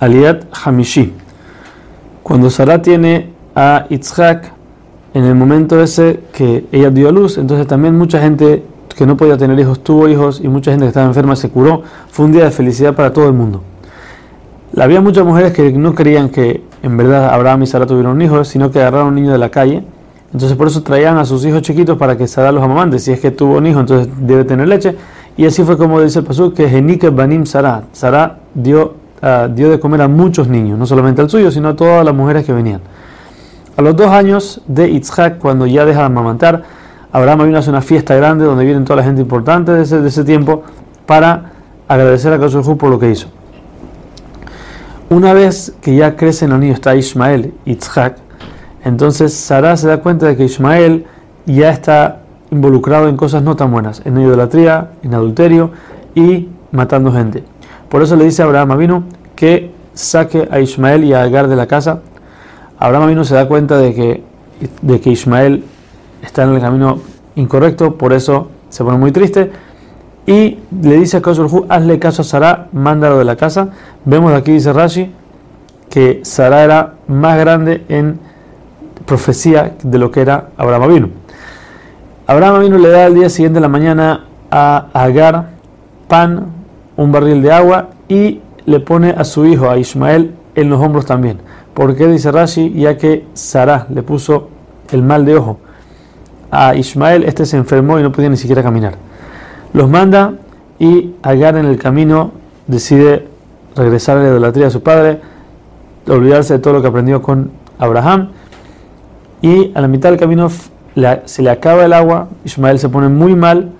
Aliat Hamishi. Cuando Sara tiene a Itzhak, en el momento ese que ella dio a luz, entonces también mucha gente que no podía tener hijos tuvo hijos y mucha gente que estaba enferma se curó. Fue un día de felicidad para todo el mundo. Había muchas mujeres que no creían que en verdad Abraham y Sara tuvieron hijos, sino que agarraron un niño de la calle. Entonces por eso traían a sus hijos chiquitos para que Sara los amamante. Si es que tuvo un hijo, entonces debe tener leche. Y así fue como dice el pasú que Genike Banim Sara. Sara dio, ah, dio de comer a muchos niños, no solamente al suyo, sino a todas las mujeres que venían. A los dos años de Itzhak, cuando ya deja de amamantar, Abraham vino a hacer una fiesta grande donde vienen toda la gente importante de ese, de ese tiempo para agradecer a Hu por lo que hizo. Una vez que ya crecen los niños, está Ismael, Itzhak, entonces Sara se da cuenta de que Ismael ya está involucrado en cosas no tan buenas, en idolatría, en adulterio y matando gente. Por eso le dice a Abraham vino que saque a Ismael y a Agar de la casa. Abraham vino se da cuenta de que, de que Ismael está en el camino incorrecto, por eso se pone muy triste y le dice a Hu, hazle caso a Sara, mándalo de la casa. Vemos aquí, dice Rashi, que Sara era más grande en profecía de lo que era Abraham Avinu. Abraham Avinu le da el día siguiente de la mañana a Agar pan, un barril de agua y le pone a su hijo, a Ismael, en los hombros también. ¿Por qué dice Rashi? Ya que Sara le puso el mal de ojo. A Ismael este se enfermó y no podía ni siquiera caminar los manda y Agar en el camino decide regresar a la idolatría a su padre, olvidarse de todo lo que aprendió con Abraham y a la mitad del camino se le acaba el agua, Ismael se pone muy mal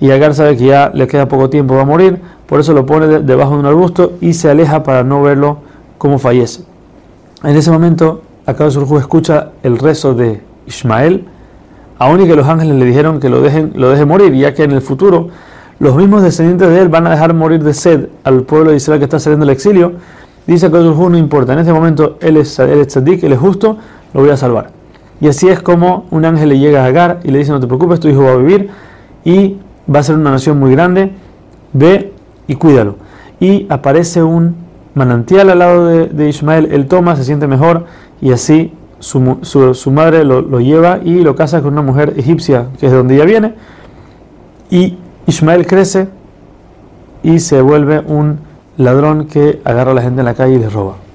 y Agar sabe que ya le queda poco tiempo, va a morir, por eso lo pone debajo de un arbusto y se aleja para no verlo como fallece. En ese momento, acá Surjú escucha el rezo de Ismael aún y que los ángeles le dijeron que lo dejen, lo morir, ya que en el futuro los mismos descendientes de él van a dejar morir de sed al pueblo de Israel que está saliendo del exilio. Dice que no importa, en este momento él es, él es tzadik, él es justo, lo voy a salvar. Y así es como un ángel le llega a Agar y le dice, no te preocupes, tu hijo va a vivir y va a ser una nación muy grande, ve y cuídalo. Y aparece un manantial al lado de, Ismael, él toma, se siente mejor y así su, madre lo, lleva y lo casa con una mujer egipcia, que es de donde ella viene, y Ismael crece y se vuelve un ladrón que agarra a la gente en la calle y les roba.